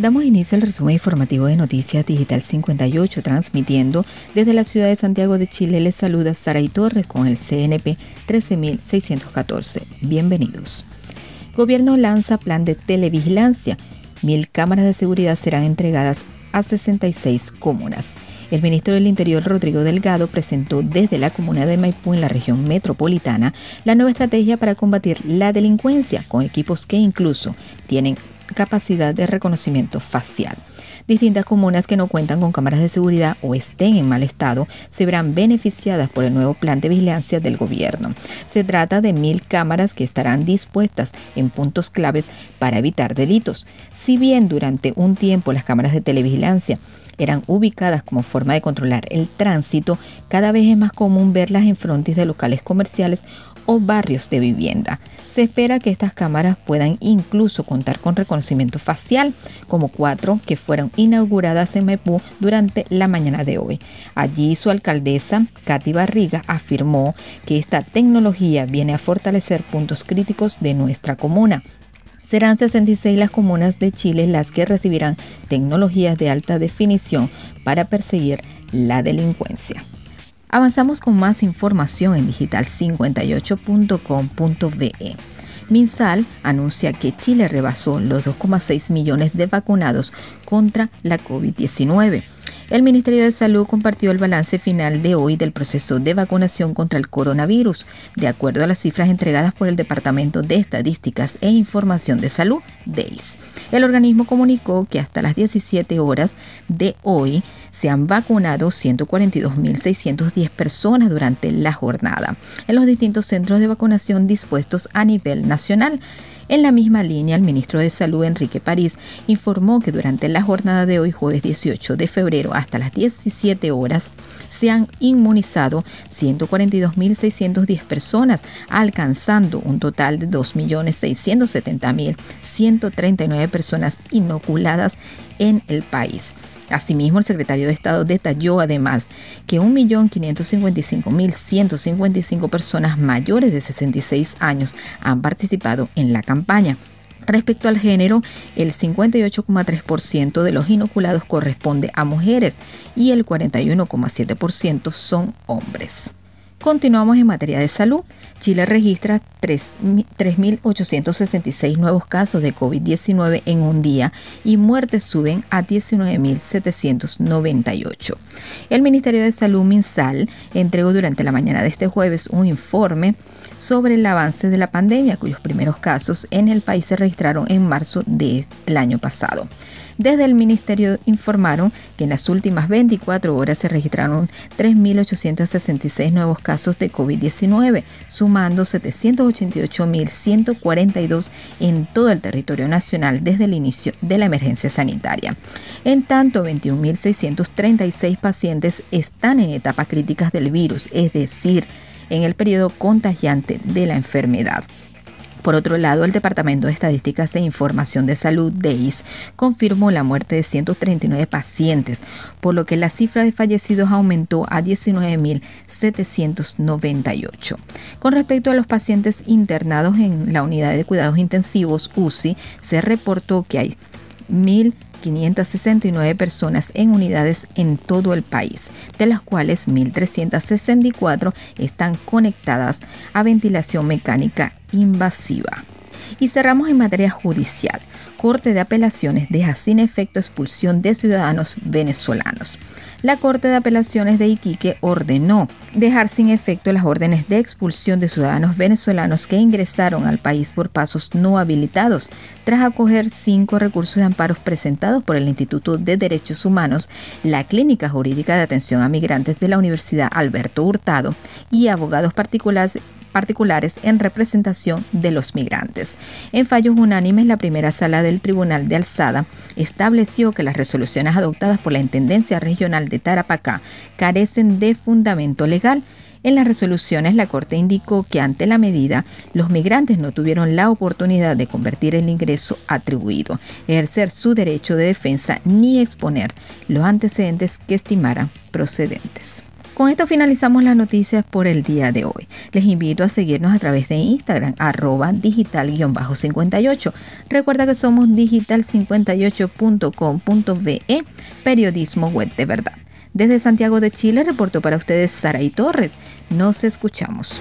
Damos inicio al resumen informativo de Noticias Digital 58, transmitiendo desde la ciudad de Santiago de Chile. Les saluda Sara y Torres con el CNP 13614. Bienvenidos. Gobierno lanza plan de televigilancia. Mil cámaras de seguridad serán entregadas a 66 comunas. El ministro del Interior, Rodrigo Delgado, presentó desde la comuna de Maipú, en la región metropolitana, la nueva estrategia para combatir la delincuencia, con equipos que incluso tienen capacidad de reconocimiento facial. Distintas comunas que no cuentan con cámaras de seguridad o estén en mal estado se verán beneficiadas por el nuevo plan de vigilancia del gobierno. Se trata de mil cámaras que estarán dispuestas en puntos claves para evitar delitos. Si bien durante un tiempo las cámaras de televigilancia eran ubicadas como forma de controlar el tránsito, cada vez es más común verlas en frontis de locales comerciales o barrios de vivienda. Se espera que estas cámaras puedan incluso contar con reconocimiento facial, como cuatro que fueron inauguradas en Maipú durante la mañana de hoy. Allí su alcaldesa, Katy Barriga, afirmó que esta tecnología viene a fortalecer puntos críticos de nuestra comuna, Serán 66 las comunas de Chile las que recibirán tecnologías de alta definición para perseguir la delincuencia. Avanzamos con más información en digital58.com.be. Minsal anuncia que Chile rebasó los 2,6 millones de vacunados contra la COVID-19. El Ministerio de Salud compartió el balance final de hoy del proceso de vacunación contra el coronavirus, de acuerdo a las cifras entregadas por el Departamento de Estadísticas e Información de Salud, DEIS. El organismo comunicó que hasta las 17 horas de hoy se han vacunado 142.610 personas durante la jornada en los distintos centros de vacunación dispuestos a nivel nacional. En la misma línea, el ministro de Salud, Enrique París, informó que durante la jornada de hoy, jueves 18 de febrero, hasta las 17 horas, se han inmunizado 142.610 personas, alcanzando un total de 2.670.139 personas inoculadas en el país. Asimismo, el secretario de Estado detalló además que 1.555.155 personas mayores de 66 años han participado en la campaña. Respecto al género, el 58,3% de los inoculados corresponde a mujeres y el 41,7% son hombres. Continuamos en materia de salud. Chile registra 3.866 nuevos casos de COVID-19 en un día y muertes suben a 19.798. El Ministerio de Salud MinSal entregó durante la mañana de este jueves un informe sobre el avance de la pandemia, cuyos primeros casos en el país se registraron en marzo del año pasado. Desde el ministerio informaron que en las últimas 24 horas se registraron 3.866 nuevos casos de COVID-19, sumando 788.142 en todo el territorio nacional desde el inicio de la emergencia sanitaria. En tanto, 21.636 pacientes están en etapas críticas del virus, es decir, en el periodo contagiante de la enfermedad. Por otro lado, el Departamento de Estadísticas e Información de Salud, DEIS, confirmó la muerte de 139 pacientes, por lo que la cifra de fallecidos aumentó a 19.798. Con respecto a los pacientes internados en la unidad de cuidados intensivos UCI, se reportó que hay 1.000 569 personas en unidades en todo el país, de las cuales 1.364 están conectadas a ventilación mecánica invasiva. Y cerramos en materia judicial. Corte de Apelaciones deja sin efecto expulsión de ciudadanos venezolanos la Corte de Apelaciones de Iquique ordenó dejar sin efecto las órdenes de expulsión de ciudadanos venezolanos que ingresaron al país por pasos no habilitados, tras acoger cinco recursos de amparos presentados por el Instituto de Derechos Humanos, la Clínica Jurídica de Atención a Migrantes de la Universidad Alberto Hurtado y abogados particulares particulares en representación de los migrantes. En fallos unánimes, la primera sala del Tribunal de Alzada estableció que las resoluciones adoptadas por la Intendencia Regional de Tarapacá carecen de fundamento legal. En las resoluciones, la Corte indicó que ante la medida, los migrantes no tuvieron la oportunidad de convertir el ingreso atribuido, ejercer su derecho de defensa ni exponer los antecedentes que estimaran procedentes. Con esto finalizamos las noticias por el día de hoy. Les invito a seguirnos a través de Instagram, arroba digital-58. Recuerda que somos digital58.com.be, periodismo web de verdad. Desde Santiago de Chile reportó para ustedes Sara y Torres. Nos escuchamos.